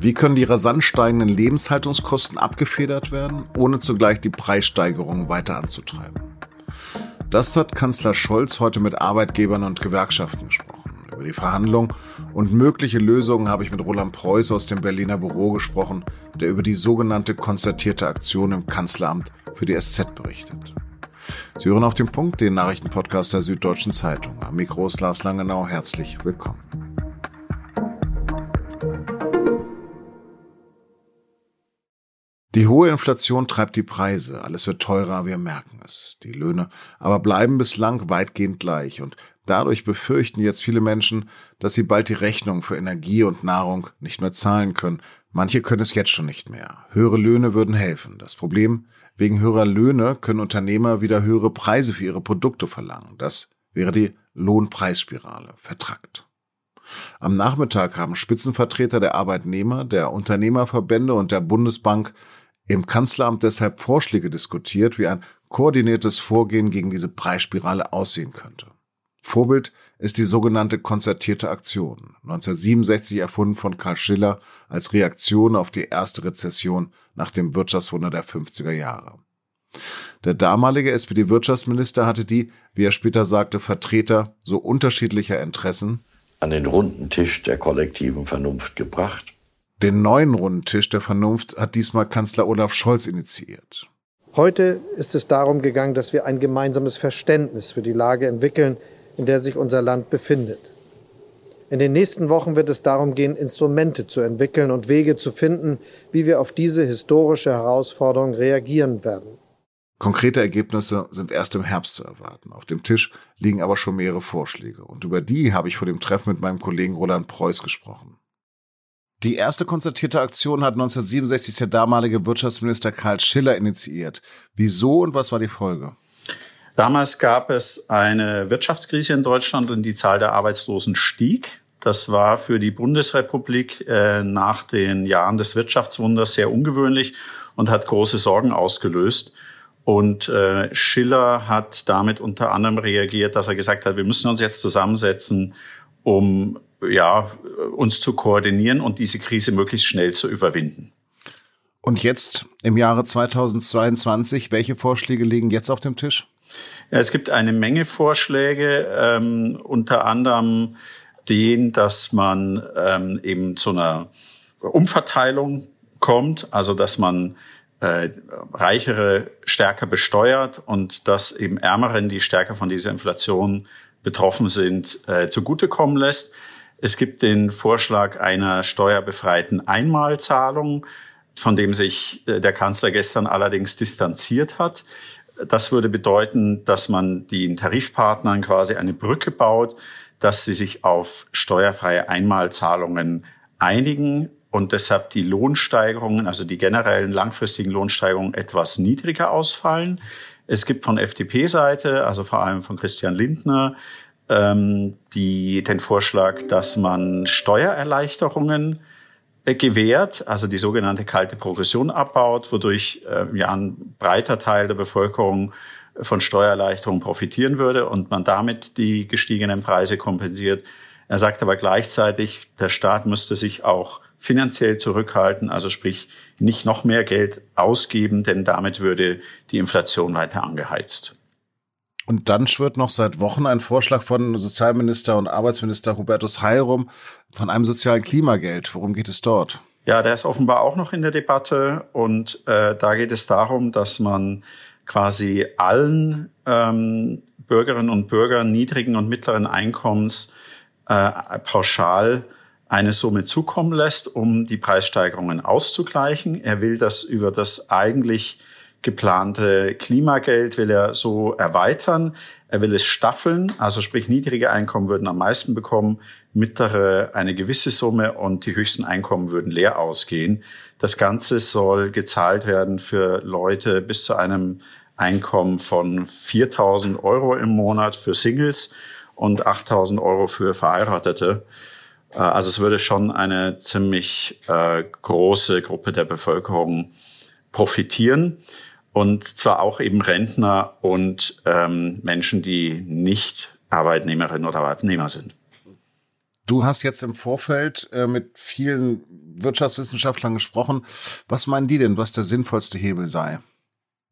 Wie können die rasant steigenden Lebenshaltungskosten abgefedert werden, ohne zugleich die Preissteigerungen weiter anzutreiben? Das hat Kanzler Scholz heute mit Arbeitgebern und Gewerkschaften gesprochen. Über die Verhandlungen und mögliche Lösungen habe ich mit Roland Preuß aus dem Berliner Büro gesprochen, der über die sogenannte konzertierte Aktion im Kanzleramt für die SZ berichtet. Sie hören auf den Punkt den Nachrichtenpodcast der Süddeutschen Zeitung. Am Mikro ist Lars Langenau. Herzlich willkommen. Die hohe Inflation treibt die Preise, alles wird teurer, wir merken es. Die Löhne aber bleiben bislang weitgehend gleich und dadurch befürchten jetzt viele Menschen, dass sie bald die Rechnung für Energie und Nahrung nicht mehr zahlen können. Manche können es jetzt schon nicht mehr. Höhere Löhne würden helfen. Das Problem, wegen höherer Löhne können Unternehmer wieder höhere Preise für ihre Produkte verlangen. Das wäre die Lohnpreisspirale, vertrackt. Am Nachmittag haben Spitzenvertreter der Arbeitnehmer, der Unternehmerverbände und der Bundesbank im Kanzleramt deshalb Vorschläge diskutiert, wie ein koordiniertes Vorgehen gegen diese Preisspirale aussehen könnte. Vorbild ist die sogenannte konzertierte Aktion, 1967 erfunden von Karl Schiller als Reaktion auf die erste Rezession nach dem Wirtschaftswunder der 50er Jahre. Der damalige SPD-Wirtschaftsminister hatte die, wie er später sagte, Vertreter so unterschiedlicher Interessen an den runden Tisch der kollektiven Vernunft gebracht den neuen runden Tisch der Vernunft hat diesmal Kanzler Olaf Scholz initiiert. Heute ist es darum gegangen, dass wir ein gemeinsames Verständnis für die Lage entwickeln, in der sich unser Land befindet. In den nächsten Wochen wird es darum gehen, Instrumente zu entwickeln und Wege zu finden, wie wir auf diese historische Herausforderung reagieren werden. Konkrete Ergebnisse sind erst im Herbst zu erwarten. Auf dem Tisch liegen aber schon mehrere Vorschläge. Und über die habe ich vor dem Treffen mit meinem Kollegen Roland Preuß gesprochen. Die erste konzertierte Aktion hat 1967 der damalige Wirtschaftsminister Karl Schiller initiiert. Wieso und was war die Folge? Damals gab es eine Wirtschaftskrise in Deutschland und die Zahl der Arbeitslosen stieg. Das war für die Bundesrepublik äh, nach den Jahren des Wirtschaftswunders sehr ungewöhnlich und hat große Sorgen ausgelöst. Und äh, Schiller hat damit unter anderem reagiert, dass er gesagt hat, wir müssen uns jetzt zusammensetzen, um ja, uns zu koordinieren und diese Krise möglichst schnell zu überwinden. Und jetzt im Jahre 2022, welche Vorschläge liegen jetzt auf dem Tisch? Ja, es gibt eine Menge Vorschläge, ähm, unter anderem den, dass man ähm, eben zu einer Umverteilung kommt, also dass man äh, Reichere stärker besteuert und dass eben Ärmeren, die stärker von dieser Inflation betroffen sind, äh, zugutekommen lässt. Es gibt den Vorschlag einer steuerbefreiten Einmalzahlung, von dem sich äh, der Kanzler gestern allerdings distanziert hat. Das würde bedeuten, dass man den Tarifpartnern quasi eine Brücke baut, dass sie sich auf steuerfreie Einmalzahlungen einigen und deshalb die Lohnsteigerungen, also die generellen langfristigen Lohnsteigerungen etwas niedriger ausfallen. Es gibt von FDP-Seite, also vor allem von Christian Lindner, ähm, die, den Vorschlag, dass man Steuererleichterungen äh, gewährt, also die sogenannte kalte Progression abbaut, wodurch äh, ja ein breiter Teil der Bevölkerung von Steuererleichterungen profitieren würde und man damit die gestiegenen Preise kompensiert. Er sagt aber gleichzeitig, der Staat müsste sich auch finanziell zurückhalten, also sprich nicht noch mehr Geld ausgeben, denn damit würde die Inflation weiter angeheizt. Und dann schwirrt noch seit Wochen ein Vorschlag von Sozialminister und Arbeitsminister Hubertus Heil rum von einem sozialen Klimageld. Worum geht es dort? Ja, der ist offenbar auch noch in der Debatte und äh, da geht es darum, dass man quasi allen ähm, Bürgerinnen und Bürgern niedrigen und mittleren Einkommens äh, pauschal eine Summe zukommen lässt, um die Preissteigerungen auszugleichen. Er will das über das eigentlich geplante Klimageld will er so erweitern. Er will es staffeln, also sprich niedrige Einkommen würden am meisten bekommen, mittlere eine gewisse Summe und die höchsten Einkommen würden leer ausgehen. Das Ganze soll gezahlt werden für Leute bis zu einem Einkommen von 4000 Euro im Monat für Singles und 8000 Euro für Verheiratete. Äh, also es würde schon eine ziemlich äh, große Gruppe der Bevölkerung profitieren und zwar auch eben Rentner und ähm, Menschen, die nicht Arbeitnehmerinnen oder Arbeitnehmer sind. Du hast jetzt im Vorfeld äh, mit vielen Wirtschaftswissenschaftlern gesprochen. Was meinen die denn, was der sinnvollste Hebel sei?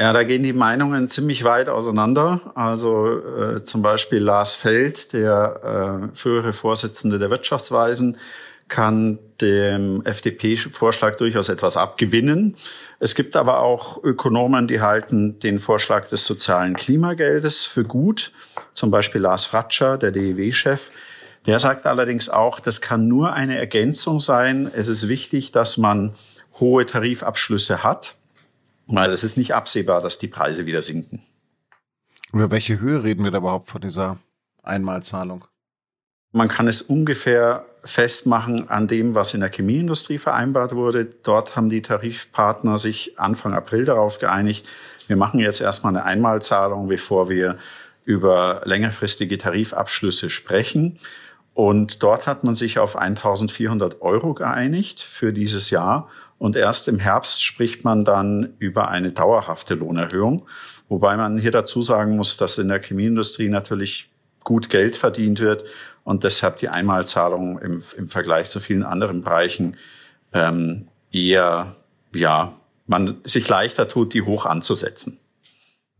Ja, da gehen die Meinungen ziemlich weit auseinander. Also äh, zum Beispiel Lars Feld, der äh, frühere Vorsitzende der Wirtschaftsweisen, kann dem FDP-Vorschlag durchaus etwas abgewinnen. Es gibt aber auch Ökonomen, die halten den Vorschlag des sozialen Klimageldes für gut. Zum Beispiel Lars Fratscher, der DEW-Chef. Der sagt allerdings auch, das kann nur eine Ergänzung sein. Es ist wichtig, dass man hohe Tarifabschlüsse hat, weil es ist nicht absehbar, dass die Preise wieder sinken. Über welche Höhe reden wir da überhaupt von dieser Einmalzahlung? Man kann es ungefähr festmachen an dem, was in der Chemieindustrie vereinbart wurde. Dort haben die Tarifpartner sich Anfang April darauf geeinigt, wir machen jetzt erstmal eine Einmalzahlung, bevor wir über längerfristige Tarifabschlüsse sprechen. Und dort hat man sich auf 1400 Euro geeinigt für dieses Jahr. Und erst im Herbst spricht man dann über eine dauerhafte Lohnerhöhung. Wobei man hier dazu sagen muss, dass in der Chemieindustrie natürlich gut Geld verdient wird und deshalb die Einmalzahlung im, im Vergleich zu vielen anderen Bereichen ähm, eher, ja, man sich leichter tut, die hoch anzusetzen.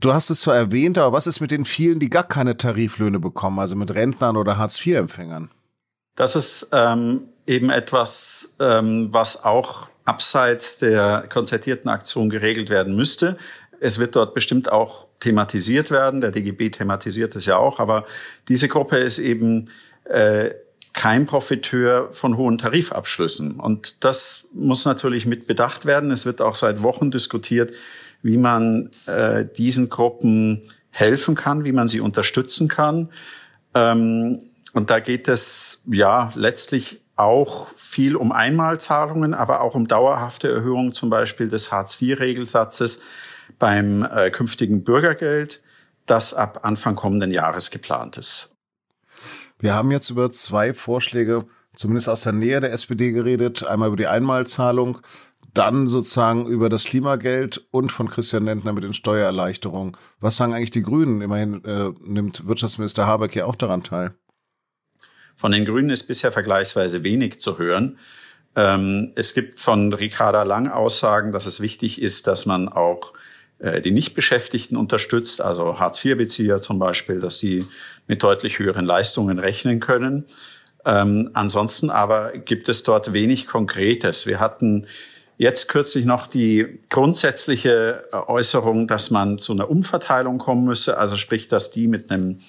Du hast es zwar erwähnt, aber was ist mit den vielen, die gar keine Tariflöhne bekommen, also mit Rentnern oder Hartz-IV-Empfängern? Das ist ähm, eben etwas, ähm, was auch abseits der konzertierten Aktion geregelt werden müsste. Es wird dort bestimmt auch thematisiert werden. Der DGB thematisiert es ja auch. Aber diese Gruppe ist eben äh, kein Profiteur von hohen Tarifabschlüssen. Und das muss natürlich mit bedacht werden. Es wird auch seit Wochen diskutiert, wie man äh, diesen Gruppen helfen kann, wie man sie unterstützen kann. Ähm, und da geht es ja letztlich auch viel um Einmalzahlungen, aber auch um dauerhafte Erhöhungen zum Beispiel des Hartz-IV-Regelsatzes beim äh, künftigen Bürgergeld, das ab Anfang kommenden Jahres geplant ist. Wir haben jetzt über zwei Vorschläge, zumindest aus der Nähe der SPD geredet. Einmal über die Einmalzahlung, dann sozusagen über das Klimageld und von Christian Lindner mit den Steuererleichterungen. Was sagen eigentlich die Grünen? Immerhin äh, nimmt Wirtschaftsminister Habeck ja auch daran teil. Von den Grünen ist bisher vergleichsweise wenig zu hören. Ähm, es gibt von Ricarda Lang Aussagen, dass es wichtig ist, dass man auch die Nichtbeschäftigten unterstützt, also Hartz-IV-Bezieher zum Beispiel, dass sie mit deutlich höheren Leistungen rechnen können. Ähm, ansonsten aber gibt es dort wenig Konkretes. Wir hatten jetzt kürzlich noch die grundsätzliche äh, Äußerung, dass man zu einer Umverteilung kommen müsse, also sprich, dass die mit einem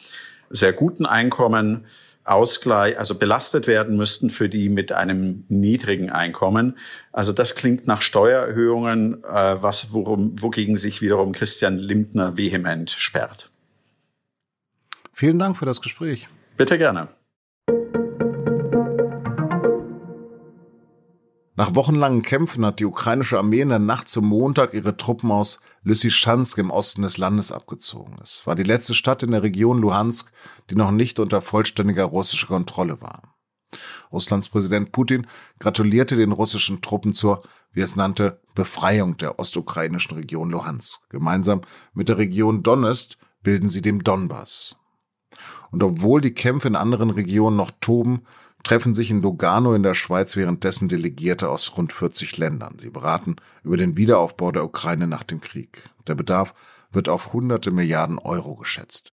sehr guten Einkommen Ausgleich, also belastet werden müssten für die mit einem niedrigen Einkommen. Also das klingt nach Steuererhöhungen, äh, was worum, wogegen sich wiederum Christian Lindner vehement sperrt. Vielen Dank für das Gespräch. Bitte gerne. Nach wochenlangen Kämpfen hat die ukrainische Armee in der Nacht zum Montag ihre Truppen aus Lysychansk im Osten des Landes abgezogen. Es war die letzte Stadt in der Region Luhansk, die noch nicht unter vollständiger russischer Kontrolle war. Russlands Präsident Putin gratulierte den russischen Truppen zur, wie es nannte, Befreiung der ostukrainischen Region Luhansk. Gemeinsam mit der Region Donetsk bilden sie den Donbass. Und obwohl die Kämpfe in anderen Regionen noch toben, treffen sich in Lugano in der Schweiz währenddessen Delegierte aus rund 40 Ländern. Sie beraten über den Wiederaufbau der Ukraine nach dem Krieg. Der Bedarf wird auf hunderte Milliarden Euro geschätzt.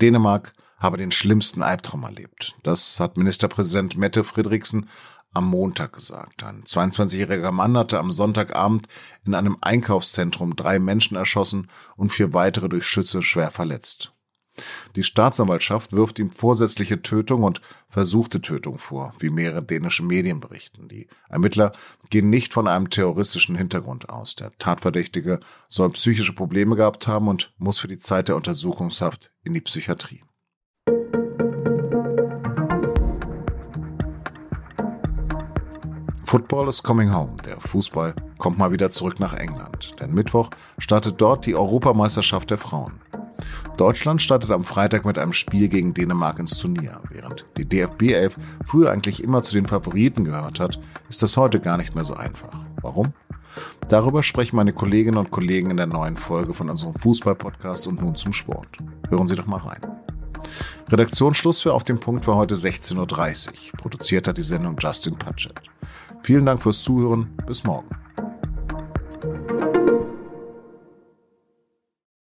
Dänemark habe den schlimmsten Albtraum erlebt. Das hat Ministerpräsident Mette Fredriksen am Montag gesagt. Ein 22-jähriger Mann hatte am Sonntagabend in einem Einkaufszentrum drei Menschen erschossen und vier weitere durch Schütze schwer verletzt. Die Staatsanwaltschaft wirft ihm vorsätzliche Tötung und versuchte Tötung vor, wie mehrere dänische Medien berichten. Die Ermittler gehen nicht von einem terroristischen Hintergrund aus. Der Tatverdächtige soll psychische Probleme gehabt haben und muss für die Zeit der Untersuchungshaft in die Psychiatrie. Football is coming home. Der Fußball kommt mal wieder zurück nach England. Denn Mittwoch startet dort die Europameisterschaft der Frauen. Deutschland startet am Freitag mit einem Spiel gegen Dänemark ins Turnier. Während die DFB 11 früher eigentlich immer zu den Favoriten gehört hat, ist das heute gar nicht mehr so einfach. Warum? Darüber sprechen meine Kolleginnen und Kollegen in der neuen Folge von unserem Fußball-Podcast und nun zum Sport. Hören Sie doch mal rein. Redaktionsschluss für Auf dem Punkt war heute 16.30 Uhr. Produziert hat die Sendung Justin Patchett. Vielen Dank fürs Zuhören. Bis morgen.